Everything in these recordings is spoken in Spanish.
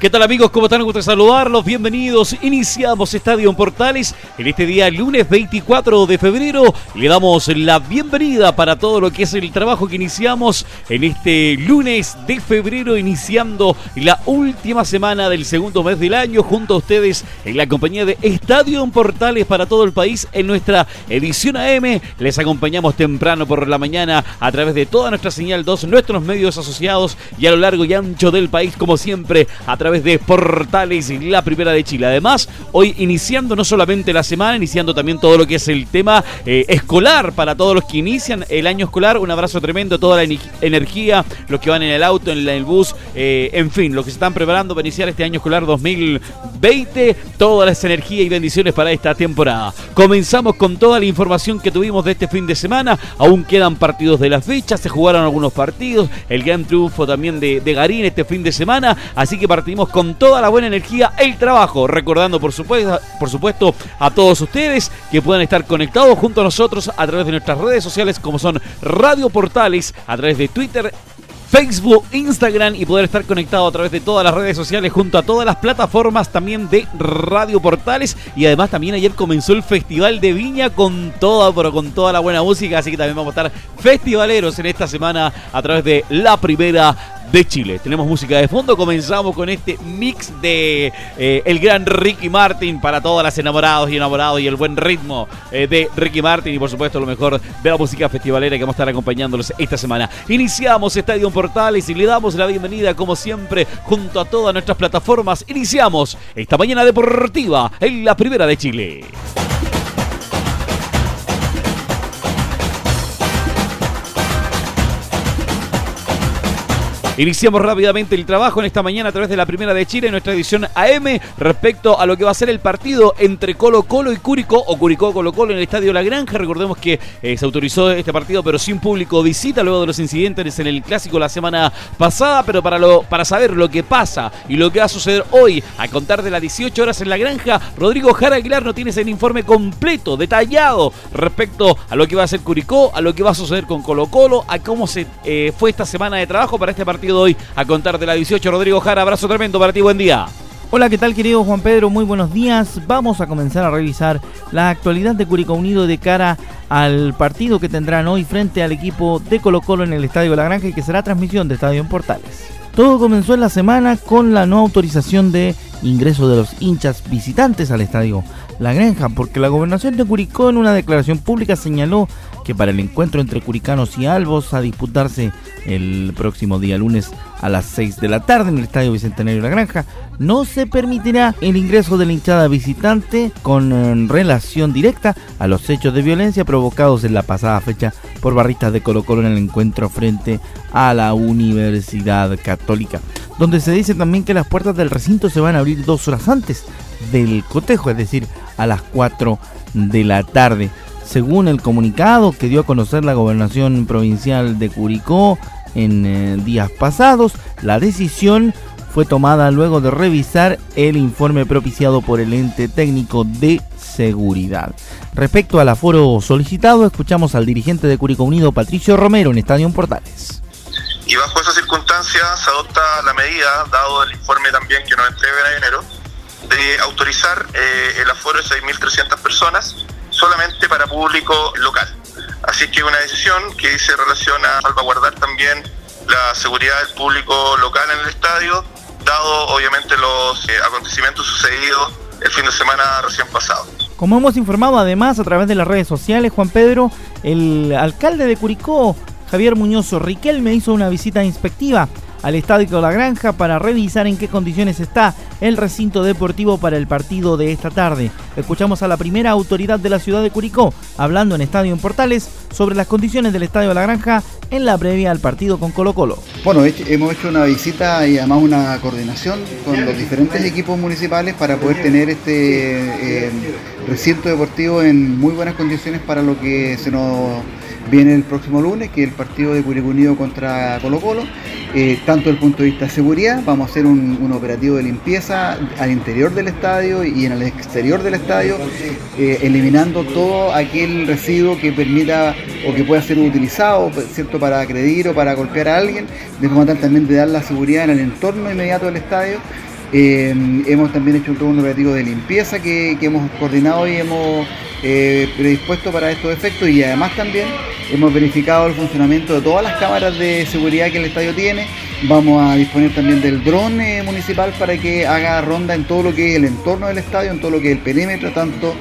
¿Qué tal amigos? ¿Cómo están? Gusto saludarlos. Bienvenidos. Iniciamos Estadio en Portales en este día lunes 24 de febrero. Le damos la bienvenida para todo lo que es el trabajo que iniciamos en este lunes de febrero, iniciando la última semana del segundo mes del año junto a ustedes en la compañía de Estadio en Portales para todo el país en nuestra edición AM. Les acompañamos temprano por la mañana a través de toda nuestra señal 2, nuestros medios asociados y a lo largo y ancho del país como siempre a través de Portales, la primera de Chile. Además, hoy iniciando no solamente la semana, iniciando también todo lo que es el tema eh, escolar para todos los que inician el año escolar. Un abrazo tremendo, toda la energía, los que van en el auto, en, el bus, eh, en fin, los que se están preparando para iniciar este año escolar 2020. Todas las energías y bendiciones para esta temporada. Comenzamos con toda la información que tuvimos de este fin de semana. Aún quedan partidos de la fecha, se jugaron algunos partidos. El gran triunfo también de, de Garín este fin de semana. Así que partimos con toda la buena energía el trabajo. Recordando, por supuesto, por supuesto, a todos ustedes que puedan estar conectados junto a nosotros a través de nuestras redes sociales como son Radio Portales, a través de Twitter, Facebook, Instagram y poder estar conectado a través de todas las redes sociales junto a todas las plataformas también de Radio Portales y además también ayer comenzó el Festival de Viña con toda, pero con toda la buena música, así que también vamos a estar festivaleros en esta semana a través de la primera de Chile. Tenemos música de fondo, comenzamos con este mix de eh, el gran Ricky Martin para todas las enamorados y enamorados y el buen ritmo eh, de Ricky Martin y por supuesto lo mejor de la música festivalera que vamos a estar acompañándolos esta semana. Iniciamos Estadio Portales y le damos la bienvenida como siempre junto a todas nuestras plataformas. Iniciamos esta mañana deportiva en la primera de Chile. Iniciamos rápidamente el trabajo en esta mañana a través de la Primera de Chile, en nuestra edición AM, respecto a lo que va a ser el partido entre Colo Colo y Curicó, o Curicó Colo Colo en el Estadio La Granja. Recordemos que eh, se autorizó este partido, pero sin público visita, luego de los incidentes en el Clásico la semana pasada, pero para, lo, para saber lo que pasa y lo que va a suceder hoy, a contar de las 18 horas en La Granja, Rodrigo Jara Aguilar no tiene ese informe completo, detallado, respecto a lo que va a hacer Curicó, a lo que va a suceder con Colo Colo, a cómo se eh, fue esta semana de trabajo para este partido hoy a contar de la 18. Rodrigo Jara, abrazo tremendo para ti, buen día. Hola, ¿qué tal querido Juan Pedro? Muy buenos días. Vamos a comenzar a revisar la actualidad de Curicó Unido de cara al partido que tendrán hoy frente al equipo de Colo Colo en el Estadio La Granja y que será transmisión de Estadio en Portales. Todo comenzó en la semana con la no autorización de ingreso de los hinchas visitantes al estadio La Granja, porque la gobernación de Curicó en una declaración pública señaló que para el encuentro entre Curicanos y Albos a disputarse el próximo día lunes a las 6 de la tarde en el Estadio Bicentenario de la Granja, no se permitirá el ingreso de la hinchada visitante con eh, relación directa a los hechos de violencia provocados en la pasada fecha por barristas de Colo Colo en el encuentro frente a la Universidad Católica, donde se dice también que las puertas del recinto se van a abrir dos horas antes del cotejo, es decir, a las 4 de la tarde. Según el comunicado que dio a conocer la gobernación provincial de Curicó en eh, días pasados, la decisión fue tomada luego de revisar el informe propiciado por el ente técnico de seguridad. Respecto al aforo solicitado, escuchamos al dirigente de Curicó Unido, Patricio Romero, en Estadio Portales. Y bajo esas circunstancias se adopta la medida, dado el informe también que nos entrega en enero, de autorizar eh, el aforo de 6.300 personas solamente para público local. Así que una decisión que se relaciona a salvaguardar también la seguridad del público local en el estadio, dado obviamente los eh, acontecimientos sucedidos el fin de semana recién pasado. Como hemos informado además a través de las redes sociales, Juan Pedro, el alcalde de Curicó, Javier Muñoz Riquel, me hizo una visita inspectiva al Estadio La Granja para revisar en qué condiciones está el recinto deportivo para el partido de esta tarde. Escuchamos a la primera autoridad de la ciudad de Curicó hablando en Estadio en Portales sobre las condiciones del Estadio La Granja en la previa al partido con Colo Colo. Bueno, hemos hecho una visita y además una coordinación con los diferentes equipos municipales para poder tener este eh, recinto deportivo en muy buenas condiciones para lo que se nos viene el próximo lunes, que es el partido de Curicó contra Colo Colo. Eh, tanto desde el punto de vista de seguridad, vamos a hacer un, operativo de limpieza al interior del estadio y en el exterior del estadio, eh, eliminando todo aquel residuo que permita o que pueda ser utilizado ¿cierto? para agredir o para golpear a alguien, de forma tal también de dar la seguridad en el entorno inmediato del estadio. Eh, hemos también hecho todo un operativo de limpieza que, hemos coordinado y hemos eh, predispuesto para estos efectos y además también hemos verificado el funcionamiento de todas las cámaras de seguridad que el estadio tiene. Vamos a disponer también del dron eh, municipal para que haga ronda en todo lo que es el entorno del estadio, en todo lo que es el perímetro, tanto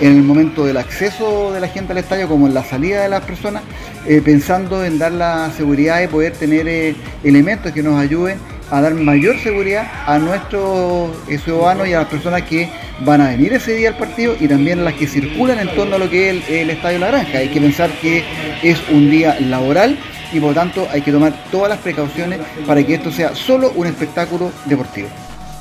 en el momento del acceso de la gente al estadio como en la salida de las personas, eh, pensando en dar la seguridad y poder tener elementos que nos ayuden a dar mayor seguridad a nuestros ciudadanos y a las personas que van a venir ese día al partido y también a las que circulan en torno a lo que es el, Estadio La Granja. Hay que pensar que es un día laboral y por lo tanto hay que tomar todas las precauciones para que esto sea solo un espectáculo deportivo.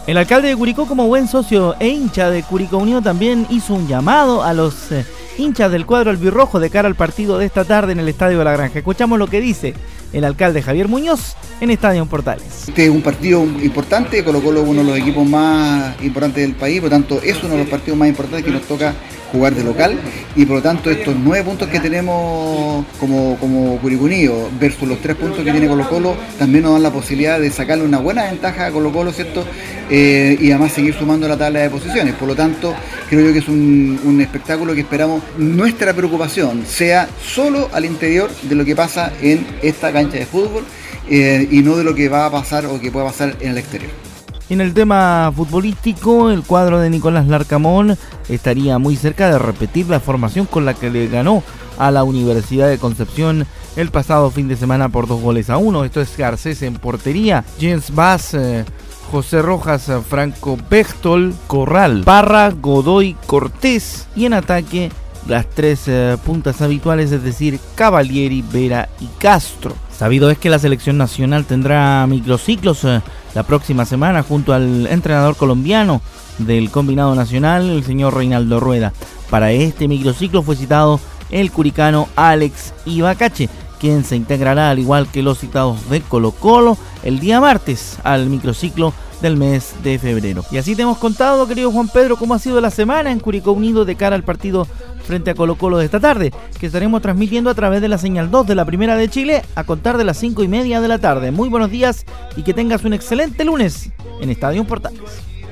El alcalde de Curicó, como buen socio e hincha de Curicó Unido, también hizo un llamado a los eh, hinchas del cuadro albirrojo de cara al partido de esta tarde en el Estadio la Granja. Escuchamos lo que dice el alcalde Javier Muñoz en Estadio Portales. Este es un partido importante, Colo es uno de los equipos más importantes del país, por tanto es uno de los partidos más importantes que nos toca jugar de local y por lo tanto estos nueve puntos que tenemos como, como Curicunío versus los tres puntos que tiene Colo Colo también nos dan la posibilidad de sacarle una buena ventaja a Colo Colo, ¿cierto? Eh, y además seguir sumando la tabla de posiciones. Por lo tanto, creo yo que es un, un espectáculo que esperamos nuestra preocupación sea solo al interior de lo que pasa en esta cancha de fútbol eh, y no de lo que va a pasar o que pueda pasar en el exterior. En el tema futbolístico, el cuadro de Nicolás Larcamón estaría muy cerca de repetir la formación con la que le ganó a la Universidad de Concepción el pasado fin de semana por dos goles a uno. Esto es Garcés en portería, James Bass, eh, José Rojas, Franco Bechtol, Corral, Parra, Godoy, Cortés y en ataque las tres eh, puntas habituales, es decir, Cavalieri, Vera y Castro. Sabido es que la selección nacional tendrá microciclos eh, la próxima semana junto al entrenador colombiano del combinado nacional, el señor Reinaldo Rueda. Para este microciclo fue citado el curicano Alex Ibacache, quien se integrará al igual que los citados de Colo Colo el día martes al microciclo del mes de febrero. Y así te hemos contado, querido Juan Pedro, cómo ha sido la semana en Curicó Unido de cara al partido frente a Colo Colo de esta tarde, que estaremos transmitiendo a través de la señal 2 de la Primera de Chile a contar de las 5 y media de la tarde. Muy buenos días y que tengas un excelente lunes en Estadio Portales.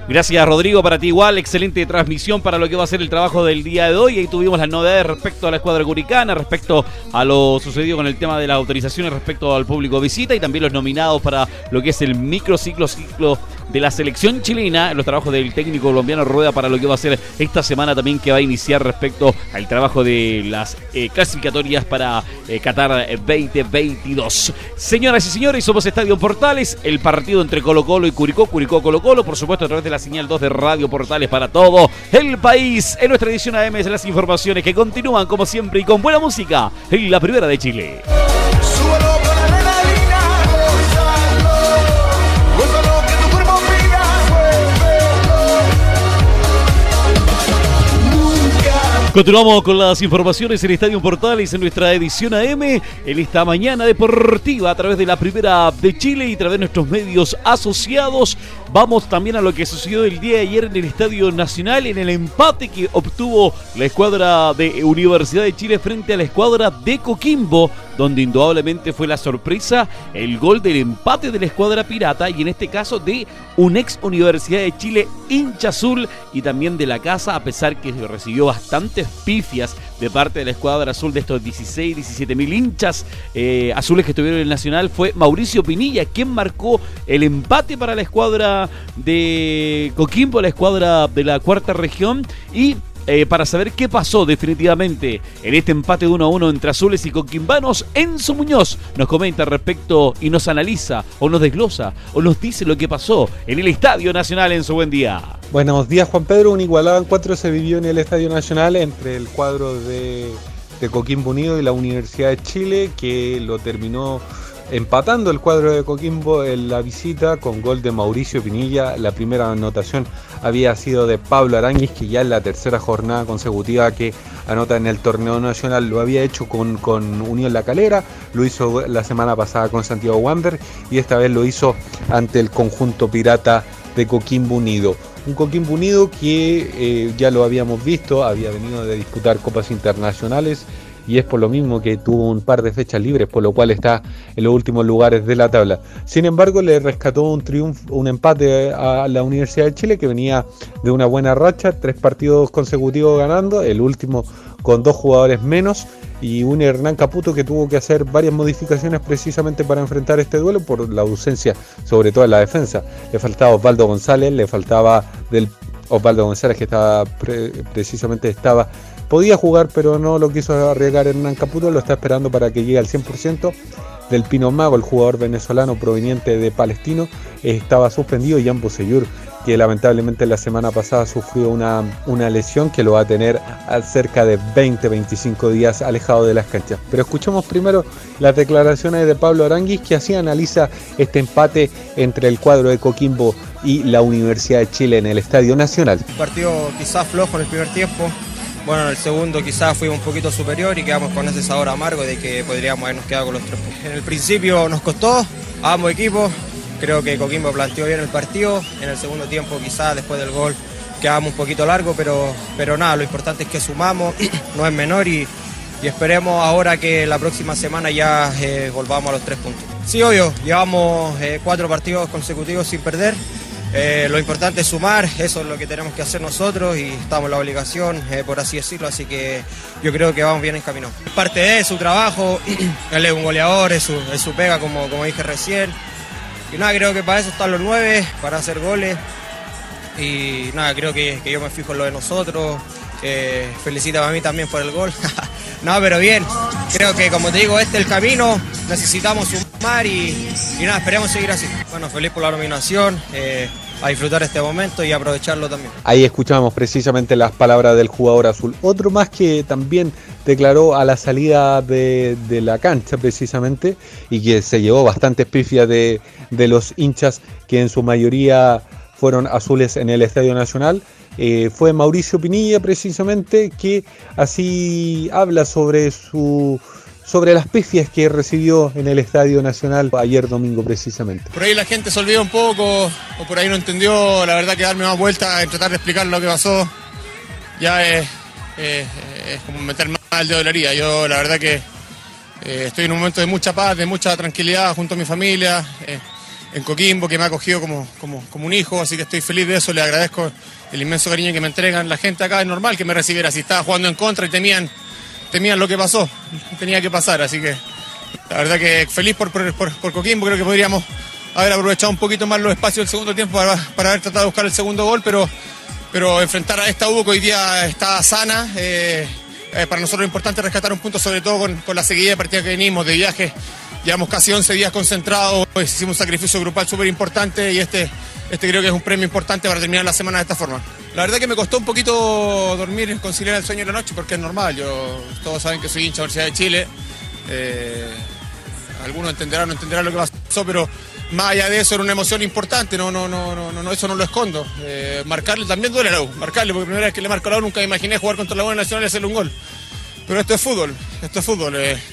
Gracias Rodrigo, para ti igual, excelente transmisión para lo que va a ser el trabajo del día de hoy. Ahí tuvimos las novedades respecto a la escuadra curicana, respecto a lo sucedido con el tema de las autorizaciones respecto al público visita y también los nominados para lo que es el microciclo ciclo de la selección chilena, los trabajos del técnico colombiano Rueda para lo que va a ser esta semana también que va a iniciar respecto al trabajo de las eh, clasificatorias para eh, Qatar 2022. Señoras y señores, somos Estadio Portales, el partido entre Colo Colo y Curicó, Curicó Colo Colo, por supuesto a través de la señal 2 de Radio Portales para todo el país. En nuestra edición AM de las informaciones que continúan como siempre y con buena música en la primera de Chile. Continuamos con las informaciones en Estadio Portales en nuestra edición AM en esta mañana deportiva a través de la primera de Chile y a través de nuestros medios asociados. Vamos también a lo que sucedió el día de ayer en el Estadio Nacional en el empate que obtuvo la escuadra de Universidad de Chile frente a la escuadra de Coquimbo, donde indudablemente fue la sorpresa el gol del empate de la escuadra pirata y en este caso de un ex Universidad de Chile hincha azul y también de la casa a pesar que recibió bastante pifias de parte de la escuadra azul de estos 16, 17 mil hinchas eh, azules que estuvieron en el Nacional fue Mauricio Pinilla, quien marcó el empate para la escuadra de Coquimbo, la escuadra de la cuarta región y eh, para saber qué pasó definitivamente en este empate 1 a 1 entre azules y coquimbanos, Enzo Muñoz nos comenta respecto y nos analiza o nos desglosa o nos dice lo que pasó en el Estadio Nacional en su buen día. Buenos días Juan Pedro, un igualado cuatro se vivió en el Estadio Nacional entre el cuadro de, de Coquimbo Unido y la Universidad de Chile que lo terminó empatando el cuadro de Coquimbo en la visita con gol de Mauricio Pinilla. La primera anotación había sido de Pablo Aranguis, que ya en la tercera jornada consecutiva que anota en el torneo nacional lo había hecho con, con Unión La Calera, lo hizo la semana pasada con Santiago Wander y esta vez lo hizo ante el conjunto pirata de Coquimbo Unido. Un Coquimbo Unido que eh, ya lo habíamos visto, había venido de disputar copas internacionales y es por lo mismo que tuvo un par de fechas libres, por lo cual está en los últimos lugares de la tabla. Sin embargo, le rescató un triunfo, un empate a la Universidad de Chile que venía de una buena racha, tres partidos consecutivos ganando, el último con dos jugadores menos y un Hernán Caputo que tuvo que hacer varias modificaciones precisamente para enfrentar este duelo por la ausencia, sobre todo en la defensa. Le faltaba Osvaldo González, le faltaba del Osvaldo González que estaba precisamente estaba Podía jugar, pero no lo quiso arriesgar Hernán Caputo, lo está esperando para que llegue al 100%. Del Pino Mago, el jugador venezolano proveniente de Palestino, estaba suspendido. Y Jan Buseyur, que lamentablemente la semana pasada sufrió una, una lesión que lo va a tener a cerca de 20-25 días alejado de las canchas. Pero escuchemos primero las declaraciones de Pablo Aranguis, que así analiza este empate entre el cuadro de Coquimbo y la Universidad de Chile en el Estadio Nacional. partido quizás flojo en el primer tiempo, bueno, en el segundo quizás fuimos un poquito superior y quedamos con ese sabor amargo de que podríamos habernos quedado con los tres puntos. En el principio nos costó ambos equipos, creo que Coquimbo planteó bien el partido, en el segundo tiempo quizás después del gol quedamos un poquito largo, pero, pero nada, lo importante es que sumamos, no es menor y, esperemos ahora que la próxima semana ya eh, volvamos a los tres puntos. Sí, obvio, llevamos eh, cuatro partidos consecutivos sin perder. Eh, lo importante es sumar, eso es lo que tenemos que hacer nosotros y estamos en la obligación, eh, por así decirlo, así que yo creo que vamos bien en camino. Parte de su trabajo, él es un goleador, es su, pega, como, como dije recién. Y nada, creo que para eso están los nueve, para hacer goles. Y nada, creo que, yo me fijo en lo de nosotros. Eh, felicita a mí también por el gol. no, pero bien, creo que como te digo, este es el camino, necesitamos sumar y, y nada, esperemos seguir así. Bueno, feliz por la nominación a disfrutar este momento y aprovecharlo también. Ahí escuchamos precisamente las palabras del jugador azul. Otro más que también declaró a la salida de, la cancha precisamente y que se llevó bastantes pifias de, de los hinchas que en su mayoría fueron azules en el Estadio Nacional. Eh, fue Mauricio Pinilla precisamente que así habla sobre su sobre las pifias que recibió en el Estadio Nacional ayer domingo precisamente. Por ahí la gente se olvidó un poco o por ahí no entendió, la verdad que darme más vuelta en tratar de explicar lo que pasó ya es, como meter dedo de la herida. Yo la verdad que eh, estoy en un momento de mucha paz, de mucha tranquilidad junto a mi familia, eh, en Coquimbo que me ha acogido como, como, como un hijo, así que estoy feliz de eso, le agradezco el inmenso cariño que me entregan. La gente acá, es normal que me recibiera, si estaba jugando en contra y temían temían lo que pasó, tenía que pasar, así que la verdad que feliz por, por, Coquimbo, creo que podríamos haber aprovechado un poquito más los espacios del segundo tiempo para, haber tratado de buscar el segundo gol, pero, pero enfrentar a esta U que hoy día está sana, eh, eh, para nosotros es importante rescatar un punto, sobre todo con, la seguida de partida que venimos de viaje, llevamos casi 11 días concentrados, pues, hicimos un sacrificio grupal súper importante y este, este creo que es un premio importante para terminar la semana de esta forma. La verdad que me costó un poquito dormir, conciliar el sueño de la noche, porque es normal. Todos saben que soy hincha de la Universidad de Chile. Eh, algunos entenderán o no entenderán lo que pasó, pero más allá de eso era una emoción importante, no, no, no, no, eso no lo escondo. Eh, marcarle también duele la U, marcarle, porque primera vez que le marco a la U nunca imaginé jugar contra la U Nacional y hacerle un gol. Pero esto es fútbol, esto es fútbol. Eh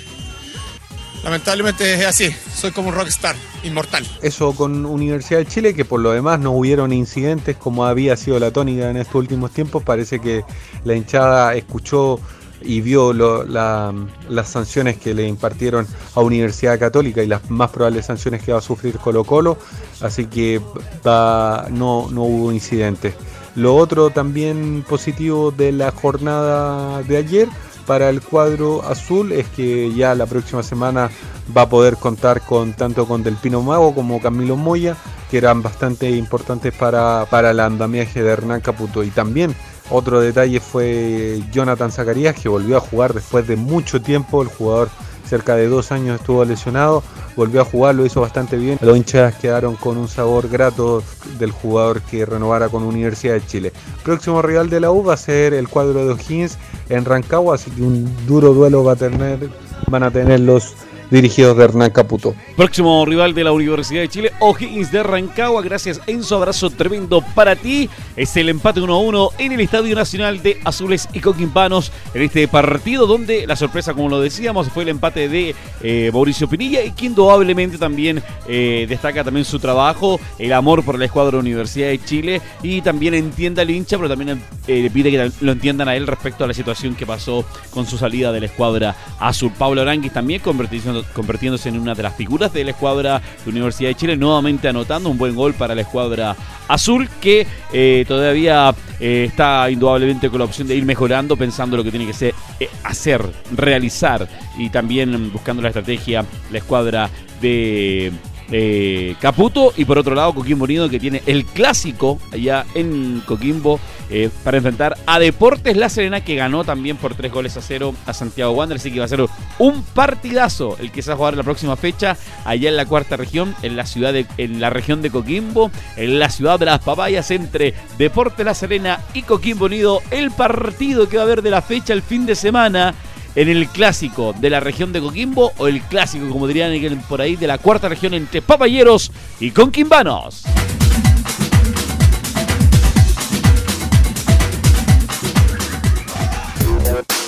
lamentablemente es así, soy como un rockstar, inmortal. Eso con Universidad de Chile, que por lo demás no hubieron incidentes como había sido la tónica en estos últimos tiempos, parece que la hinchada escuchó y vio las sanciones que le impartieron a Universidad Católica y las más probables sanciones que va a sufrir Colo Colo, así que no, no hubo incidentes. Lo otro también positivo de la jornada de ayer para el cuadro azul es que ya la próxima semana va a poder contar con tanto con Delpino Mago como Camilo Moya, que eran bastante importantes para, para el andamiaje de Hernán Caputo. Y también Otro detalle fue Jonathan Zacarías, que volvió a jugar después de mucho tiempo. El jugador cerca de dos años estuvo lesionado, volvió a jugar, lo hizo bastante bien. Los hinchas quedaron con un sabor grato del jugador que renovara con Universidad de Chile. Próximo rival de la U va a ser el cuadro de O'Higgins en Rancagua, así que un duro duelo va a tener, van a tener los dirigidos de Hernán Caputo. Próximo rival de la Universidad de Chile, O'Higgins de Rancagua. Gracias, Enzo. Abrazo tremendo para ti. Es el empate 1-1 en el Estadio Nacional de Azules y Coquimpanos en este partido, donde la sorpresa, como lo decíamos, fue el empate de eh, Mauricio Pinilla y que indudablemente también eh, destaca también su trabajo, el amor por la escuadra Universidad de Chile y también entienda al hincha, pero también eh, pide que lo entiendan a él respecto a la situación que pasó con su salida de la escuadra azul. Pablo Aranguis también convirtiendo convirtiéndose en una de las figuras de la escuadra de Universidad de Chile, nuevamente anotando un buen gol para la escuadra azul que eh, todavía eh, está indudablemente con la opción de ir mejorando, pensando lo que tiene que ser, eh, hacer, realizar y también buscando la estrategia la escuadra de eh, Caputo y por otro lado Coquimbo Unido que tiene el clásico allá en Coquimbo eh, para enfrentar a Deportes La Serena que ganó también por tres goles a cero a Santiago Wander, así que va a ser un partidazo el que se va a jugar la próxima fecha allá en la cuarta región, en la ciudad de, en la región de Coquimbo, en la ciudad de las papayas entre Deportes La Serena y Coquimbo Unido, el partido que va a haber de la fecha el fin de semana en el clásico de la región de Coquimbo o el clásico, como dirían por ahí, de la cuarta región entre Papayeros y Conquimbanos.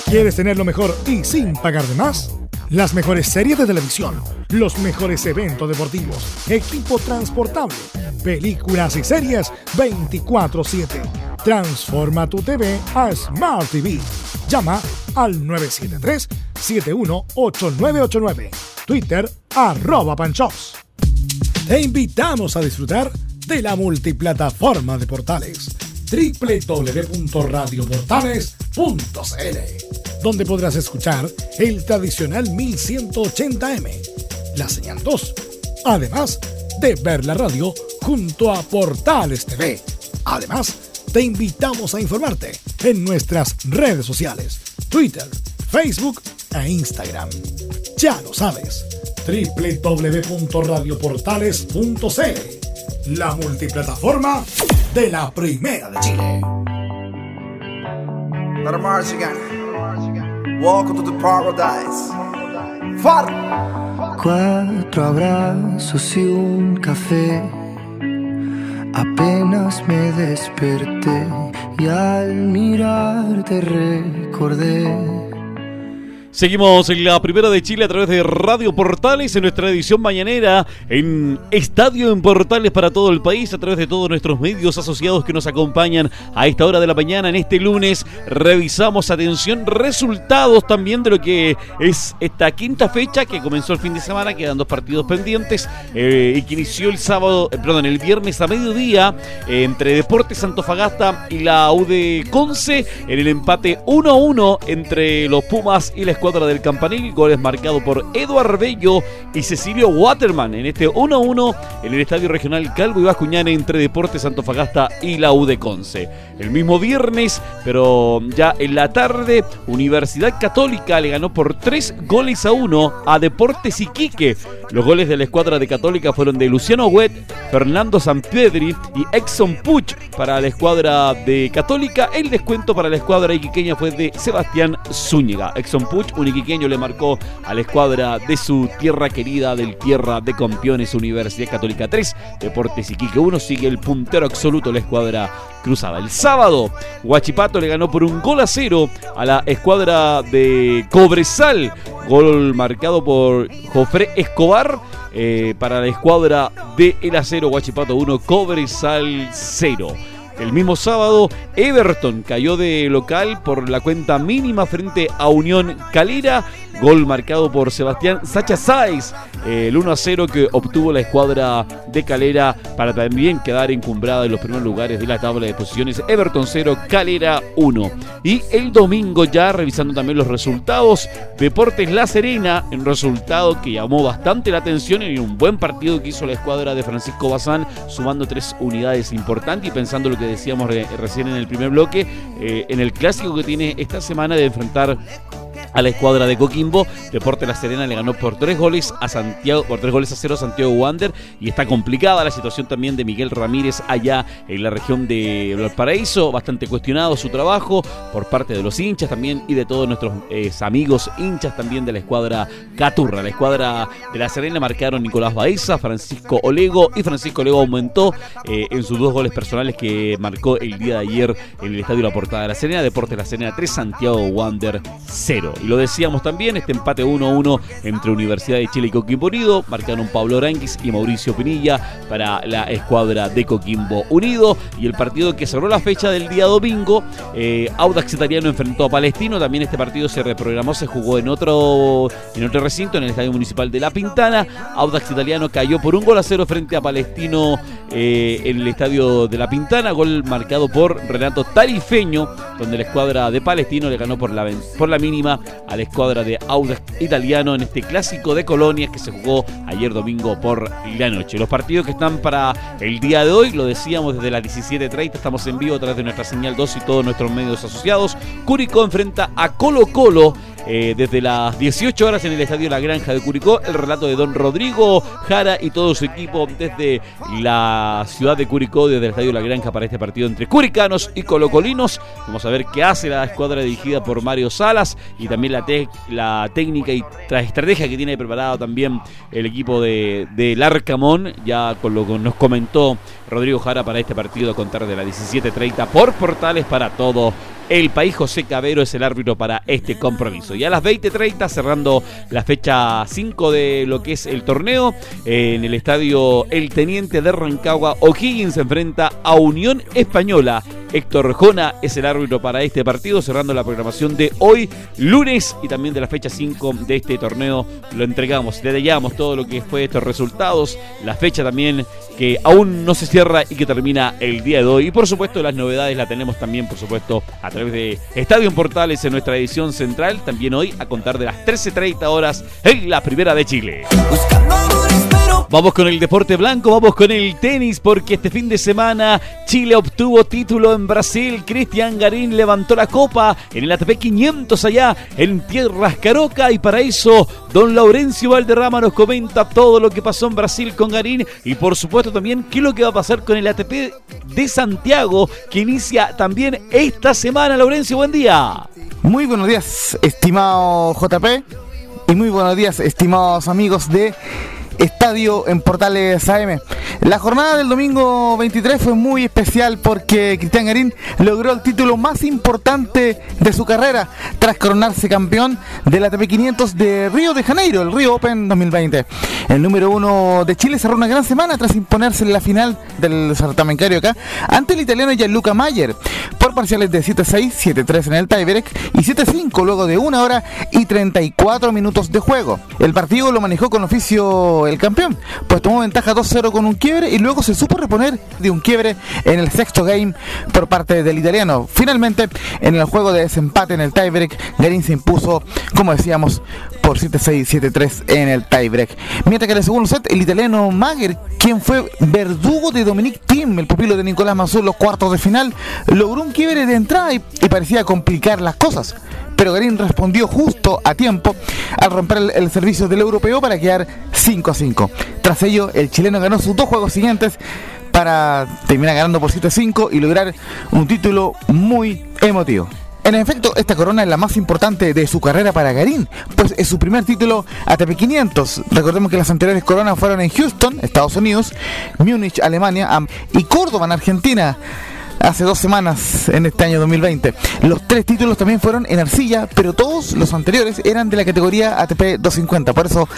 ¿Quieres tener lo mejor y sin pagar de más? Las mejores series de televisión, los mejores eventos deportivos, equipo transportable, películas y series 24/7. Transforma tu TV a Smart TV. Llama al 973-718989. Twitter arroba panchops. Te invitamos a disfrutar de la multiplataforma de portales www.radioportales.cl donde podrás escuchar el tradicional 1180m, la señal 2, además de ver la radio junto a Portales TV. Además, te invitamos a informarte en nuestras redes sociales, Twitter, Facebook e Instagram. Ya lo sabes, www.radioportales.cl, la multiplataforma de la Primera de Chile. Welcome to the paradise. Cuatro abrazos y un café. Apenas me desperté y al mirarte recordé Seguimos en la primera de Chile a través de Radio Portales en nuestra edición mañanera en Estadio en Portales para todo el país a través de todos nuestros medios asociados que nos acompañan a esta hora de la mañana en este lunes. Revisamos, atención, resultados también de lo que es esta quinta fecha que comenzó el fin de semana, quedan dos partidos pendientes eh, y que inició el sábado, eh, perdón, el viernes a mediodía eh, entre Deportes Antofagasta y la UD Conce en el empate 1-1 entre los Pumas y la escuadra del Campanil. Goles marcados por Eduard Bello y Cecilio Waterman en este 1-1 en el Estadio Regional Calvo y Bascuñán entre Deportes Antofagasta y la U de Conce. El mismo viernes, pero ya en la tarde, Universidad Católica le ganó por 3 goles a 1 a Deportes Iquique. Los goles de la escuadra de Católica fueron de Luciano Huet, Fernando Sanpiedri y Exxon Puch para la escuadra de Católica. El descuento para la escuadra iquiqueña fue de Sebastián Zúñiga. Exxon Puch un iquiqueño le marcó a la escuadra de su tierra querida del Tierra de Campeones Universidad Católica 3. Deportes Iquique 1 sigue el puntero absoluto la escuadra cruzada. El sábado, Huachipato le ganó por un gol a cero a la escuadra de Cobresal. Gol marcado por Jofre Escobar. Eh, para la escuadra de El Acero, Huachipato 1, Cobresal 0. El mismo sábado, Everton cayó de local por la cuenta mínima frente a Unión Calera. Gol marcado por Sebastián Sacha Sáiz, el 1 a 0 que obtuvo la escuadra de Calera para también quedar encumbrada en los primeros lugares de la tabla de posiciones. Everton 0, Calera 1. Y el domingo ya revisando también los resultados, Deportes La Serena, en resultado que llamó bastante la atención y un buen partido que hizo la escuadra de Francisco Bazán, sumando tres unidades importantes y pensando lo que decíamos recién en el primer bloque, eh, en el clásico que tiene esta semana de enfrentar a la escuadra de Coquimbo. Deporte La Serena le ganó por tres goles a Santiago, por tres goles a cero a Santiago Wander. Y está complicada la situación también de Miguel Ramírez allá en la región de Valparaíso. Bastante cuestionado su trabajo por parte de los hinchas también y de todos nuestros eh, amigos hinchas también de la escuadra Caturra. La escuadra de La Serena marcaron Nicolás Baeza, Francisco Olego y Francisco Olego aumentó eh, en sus dos goles personales que marcó el día de ayer en el Estadio La Portada de La Serena. Deporte La Serena 3, Santiago Wander 0. Y lo decíamos también, este empate 1-1 entre Universidad de Chile y Coquimbo Unido. Marcaron Pablo Aranguis y Mauricio Pinilla para la escuadra de Coquimbo Unido. Y el partido que cerró la fecha del día domingo, eh, Audax Italiano enfrentó a Palestino. También este partido se reprogramó, se jugó en otro, en otro recinto, en el Estadio Municipal de La Pintana. Audax Italiano cayó por un gol a cero frente a Palestino eh, en el Estadio de La Pintana. Gol marcado por Renato Tarifeño, donde la escuadra de Palestino le ganó por la, por la mínima a la escuadra de Audax Italiano en este clásico de colonias que se jugó ayer domingo por la noche. Los partidos que están para el día de hoy, lo decíamos desde las 17.30, estamos en vivo a través de nuestra señal 2 y todos nuestros medios asociados. Curicó enfrenta a Colo Colo eh, desde las 18 horas en el Estadio La Granja de Curicó. El relato de don Rodrigo Jara y todo su equipo desde la ciudad de Curicó, desde el Estadio La Granja para este partido entre curicanos y colocolinos. Vamos a ver qué hace la escuadra dirigida por Mario Salas y también la, la técnica y la estrategia que tiene preparado también el equipo de, de Larcamón. Ya con lo que nos comentó Rodrigo Jara para este partido a contar de las 17.30 por portales para todo el país. José Cabero es el árbitro para este compromiso. Y a las 20.30, cerrando la fecha 5 de lo que es el torneo, en el estadio El Teniente de Rancagua, O'Higgins se enfrenta a Unión Española. Héctor Jona es el árbitro para este partido, cerrando la programación de hoy, lunes, y también de la fecha 5 de este torneo. Lo entregamos, detallamos todo lo que fue estos resultados, la fecha también que aún no se cierra y que termina el día de hoy. Y por supuesto las novedades las tenemos también, por supuesto, a través de Estadio Portales en nuestra edición central, también hoy a contar de las 13.30 horas en la Primera de Chile. Vamos con el deporte blanco, vamos con el tenis, porque este fin de semana Chile obtuvo título en Brasil. Cristian Garín levantó la copa en el ATP 500 allá en Tierras Caroca. Y para eso, don Laurencio Valderrama nos comenta todo lo que pasó en Brasil con Garín. Y por supuesto también qué es lo que va a pasar con el ATP de Santiago, que inicia también esta semana. Laurencio, buen día. Muy buenos días, estimado JP. Y muy buenos días, estimados amigos de Estadio en Portales AM. La jornada del domingo 23 fue muy especial porque Cristian Garín logró el título más importante de su carrera tras coronarse campeón de la TP500 de Río de Janeiro, el Río Open 2020. El número uno de Chile cerró una gran semana tras imponerse en la final del certamencario acá ante el italiano Gianluca Mayer por parciales de 7-6, 7-3 en el tiebreak y 7-5 luego de una hora y 34 minutos de juego. El partido lo manejó con oficio el campeón, pues tomó ventaja 2-0 con un quiebre y luego se supo reponer de un quiebre en el sexto game por parte del italiano. Finalmente, en el juego de desempate en el tiebreak, Garín se impuso, como decíamos, por 7-6, 7-3 en el tiebreak. Mientras que en el segundo set, el italiano Mager, quien fue verdugo de Dominic Thiem, el pupilo de Nicolás Mazur, los cuartos de final, logró un quiebre de entrada y parecía complicar las cosas pero Garín respondió justo a tiempo al romper el, servicio del europeo para quedar 5 a 5. Tras ello, el chileno ganó sus dos juegos siguientes para terminar ganando por 7 a 5 y lograr un título muy emotivo. En efecto, esta corona es la más importante de su carrera para Garín, pues es su primer título ATP 500. Recordemos que las anteriores coronas fueron en Houston, Estados Unidos, Múnich, Alemania y Córdoba, en Argentina hace dos semanas en este año 2020. Los tres títulos también fueron en arcilla, pero todos los anteriores eran de la categoría ATP 250. Por eso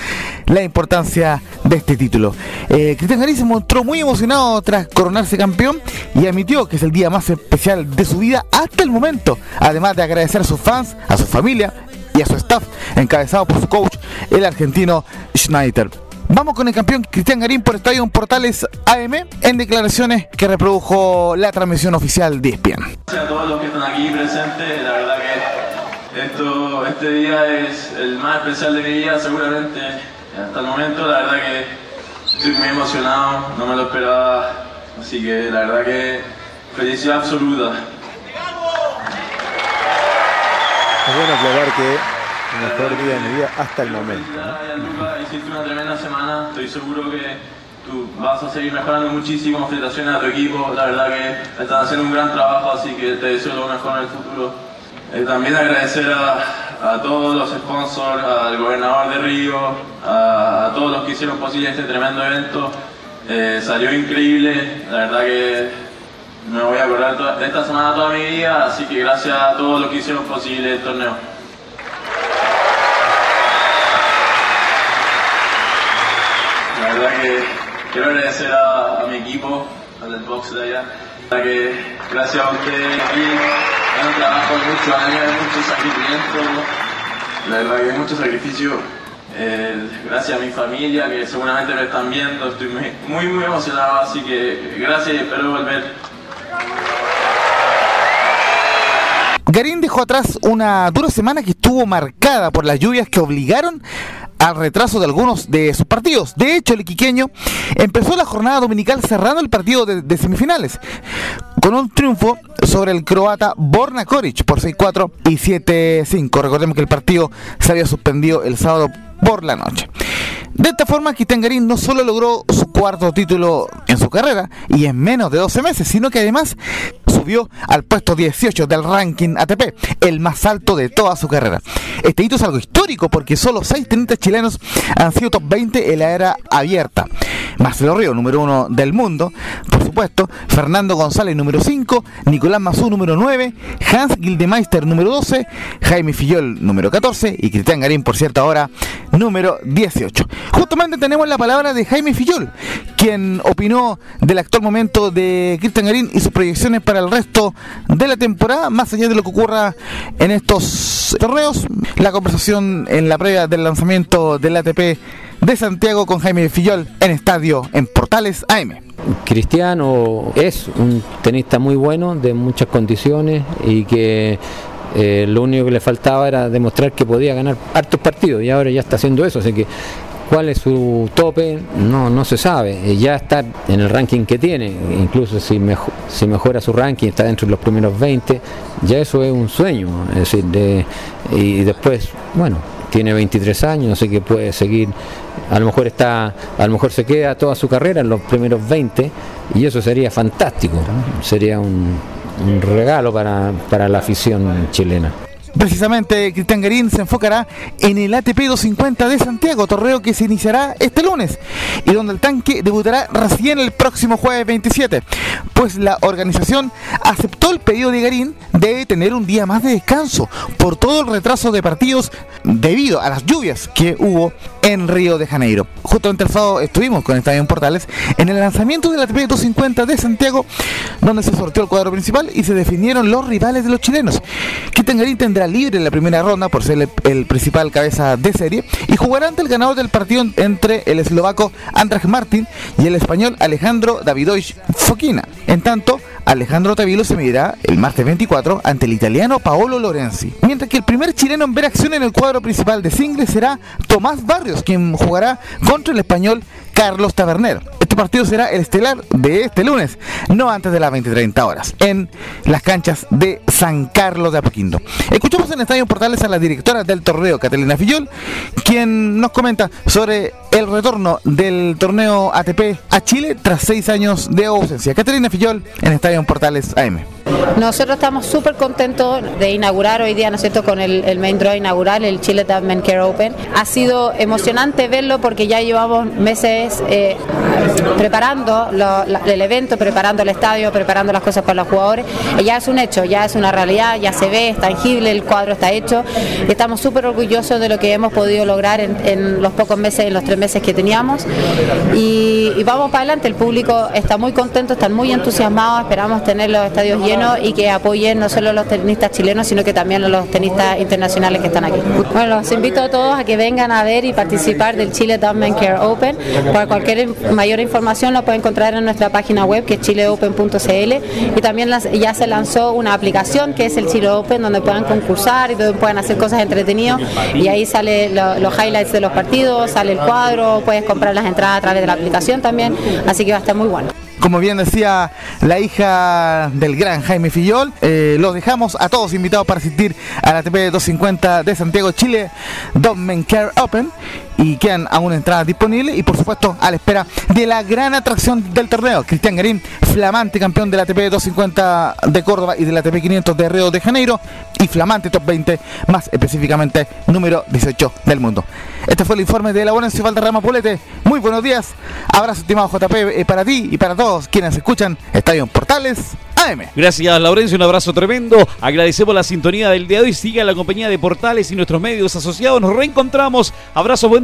la importancia de este título. Eh, Cristian Garín se mostró muy emocionado tras coronarse campeón y admitió que es el día más especial de su vida hasta el momento. Además de agradecer a sus fans, a su familia y a su staff, encabezado por su coach, el argentino Schneider. Vamos con el campeón Cristian Garín por Estadio Portales AM en declaraciones que reprodujo la transmisión oficial de ESPN. Gracias a todos los que están aquí presentes, la verdad que esto, este día es el más especial de mi vida seguramente hasta el momento, la verdad que estoy muy emocionado, no me lo esperaba, así que la verdad que felicidad absoluta. Es bueno aclarar que el mejor día de mi vida hasta el momento. ¿no? Hiciste una tremenda semana, estoy seguro que tú vas a seguir mejorando muchísimo. Felicitaciones a tu equipo, la verdad que están haciendo un gran trabajo, así que te deseo lo mejor en el futuro. Eh, también agradecer a, a, todos los sponsors, al gobernador de Río, a, a, todos los que hicieron posible este tremendo evento. Eh, salió increíble, la verdad que me voy a acordar esta semana toda mi vida, así que gracias a todos los que hicieron posible el torneo. La verdad que quiero agradecer a, mi equipo, al del box de allá, la que gracias a ustedes aquí es un muchos años, mucho sacrificio, la verdad que es mucho sacrificio. Eh, gracias a mi familia que seguramente me están viendo, estoy muy, muy emocionado, así que gracias y espero volver. Garín dejó atrás una dura semana que estuvo marcada por las lluvias que obligaron al retraso de algunos de sus partidos. De hecho, el iquiqueño empezó la jornada dominical cerrando el partido de, semifinales con un triunfo sobre el croata Borna Koric por 6-4 y 7-5. Recordemos que el partido se había suspendido el sábado por la noche. De esta forma, Garín no solo logró su cuarto título en su carrera y en menos de 12 meses, sino que además subió al puesto 18 del ranking ATP, el más alto de toda su carrera. Este hito es algo histórico porque solo 6 tenistas chilenos han sido top 20 en la era abierta. Marcelo Río, número 1 del mundo, por supuesto, Fernando González, número 5, Nicolás Mazú, número 9, Hans Gildemeister, número 12, Jaime Fillol, número 14 y Cristian Garín, por cierto, ahora número 18. Justamente tenemos la palabra de Jaime Fillol, quien opinó del actual momento de Cristian Garín y sus proyecciones para el resto de la temporada, más allá de lo que ocurra en estos torneos. La conversación en la previa del lanzamiento del ATP de Santiago con Jaime Fillol en estadio en Portales AM. Cristiano es un tenista muy bueno, de muchas condiciones y que eh, lo único que le faltaba era demostrar que podía ganar hartos partidos y ahora ya está haciendo eso, así que cuál es su tope no no se sabe. Ya está en el ranking que tiene incluso si, mejor, si mejora su ranking está dentro de los primeros 20 ya eso es un sueño es decir de, y después bueno tiene 23 años así que puede seguir a lo mejor está a lo mejor se queda toda su carrera en los primeros 20 y eso sería fantástico sería un, un regalo para, para la afición chilena Precisamente, Cristian Garín se enfocará en el ATP 250 de Santiago, torneo que se iniciará este lunes y donde el tanque debutará recién el próximo jueves 27, pues la organización aceptó el pedido de Garín de tener un día más de descanso por todo el retraso de partidos debido a las lluvias que hubo en Río de Janeiro. Justamente el sábado estuvimos con Estadio Portales en el lanzamiento del ATP 250 de Santiago, donde se sorteó el cuadro principal y se definieron los rivales de los chilenos. Cristian Garín tendrá libre en la primera ronda por ser el, el, principal cabeza de serie y jugará ante el ganador del partido entre el eslovaco Andrzej Martin y el español Alejandro Davidovich Fokina. En tanto, Alejandro Tavilo se medirá el martes 24 ante el italiano Paolo Lorenzi. Mientras que el primer chileno en ver acción en el cuadro principal de singles será Tomás Barrios, quien jugará contra el español Carlos Taberner. Este partido será el estelar de este lunes, no antes de las 20-30 horas, en las canchas de San Carlos de Apoquindo. Escuchamos en Estadio Portales a la directora del torneo, Catalina Fillol, quien nos comenta sobre el retorno del torneo ATP a Chile tras seis años de ausencia. Catalina Fillol en Estadio Portales AM. Nosotros estamos súper contentos de inaugurar hoy día, ¿no es cierto?, con el, el main draw inaugural, el Chile Men Care Open. Ha sido emocionante verlo porque ya llevamos meses eh, preparando el evento, preparando el estadio, preparando las cosas para los jugadores. ya es un hecho, ya es una realidad, ya se ve, es tangible, el cuadro está hecho. estamos súper orgullosos de lo que hemos podido lograr en, los pocos meses, en los tres meses que teníamos. Y, vamos para adelante, el público está muy contento, están muy entusiasmados, esperamos tener los estadios llenos y que apoyen no solo los tenistas chilenos, sino que también los tenistas internacionales que están aquí. Bueno, los invito a todos a que vengan a ver y participar del Chile Downman Care Open. Para cualquier mayor información lo pueden encontrar en nuestra página web que es chileopen.cl y también ya se lanzó una aplicación que es el Chile Open donde puedan concursar y donde puedan hacer cosas entretenidas y ahí sale los highlights de los partidos, sale el cuadro, puedes comprar las entradas a través de la aplicación también, así que va a estar muy bueno. Como bien decía la hija del gran Jaime Fillol, eh, los dejamos a todos invitados para asistir a la ATP 250 de Santiago, Chile, Men Care Open y quedan aún entradas disponibles y por supuesto a la espera de la gran atracción del torneo, Cristian Garín, flamante campeón de la ATP 250 de Córdoba y de la ATP 500 de Río de Janeiro y flamante top 20, más específicamente número 18 del mundo. Este fue el informe de la buena Valderrama Polete. Muy buenos días, abrazo estimado JP eh, para ti y para todos quienes escuchan Estadio Portales AM. Gracias Laurencio, un abrazo tremendo. Agradecemos la sintonía del día de hoy. Siga la compañía de Portales y nuestros medios asociados. Nos reencontramos. Abrazo, buen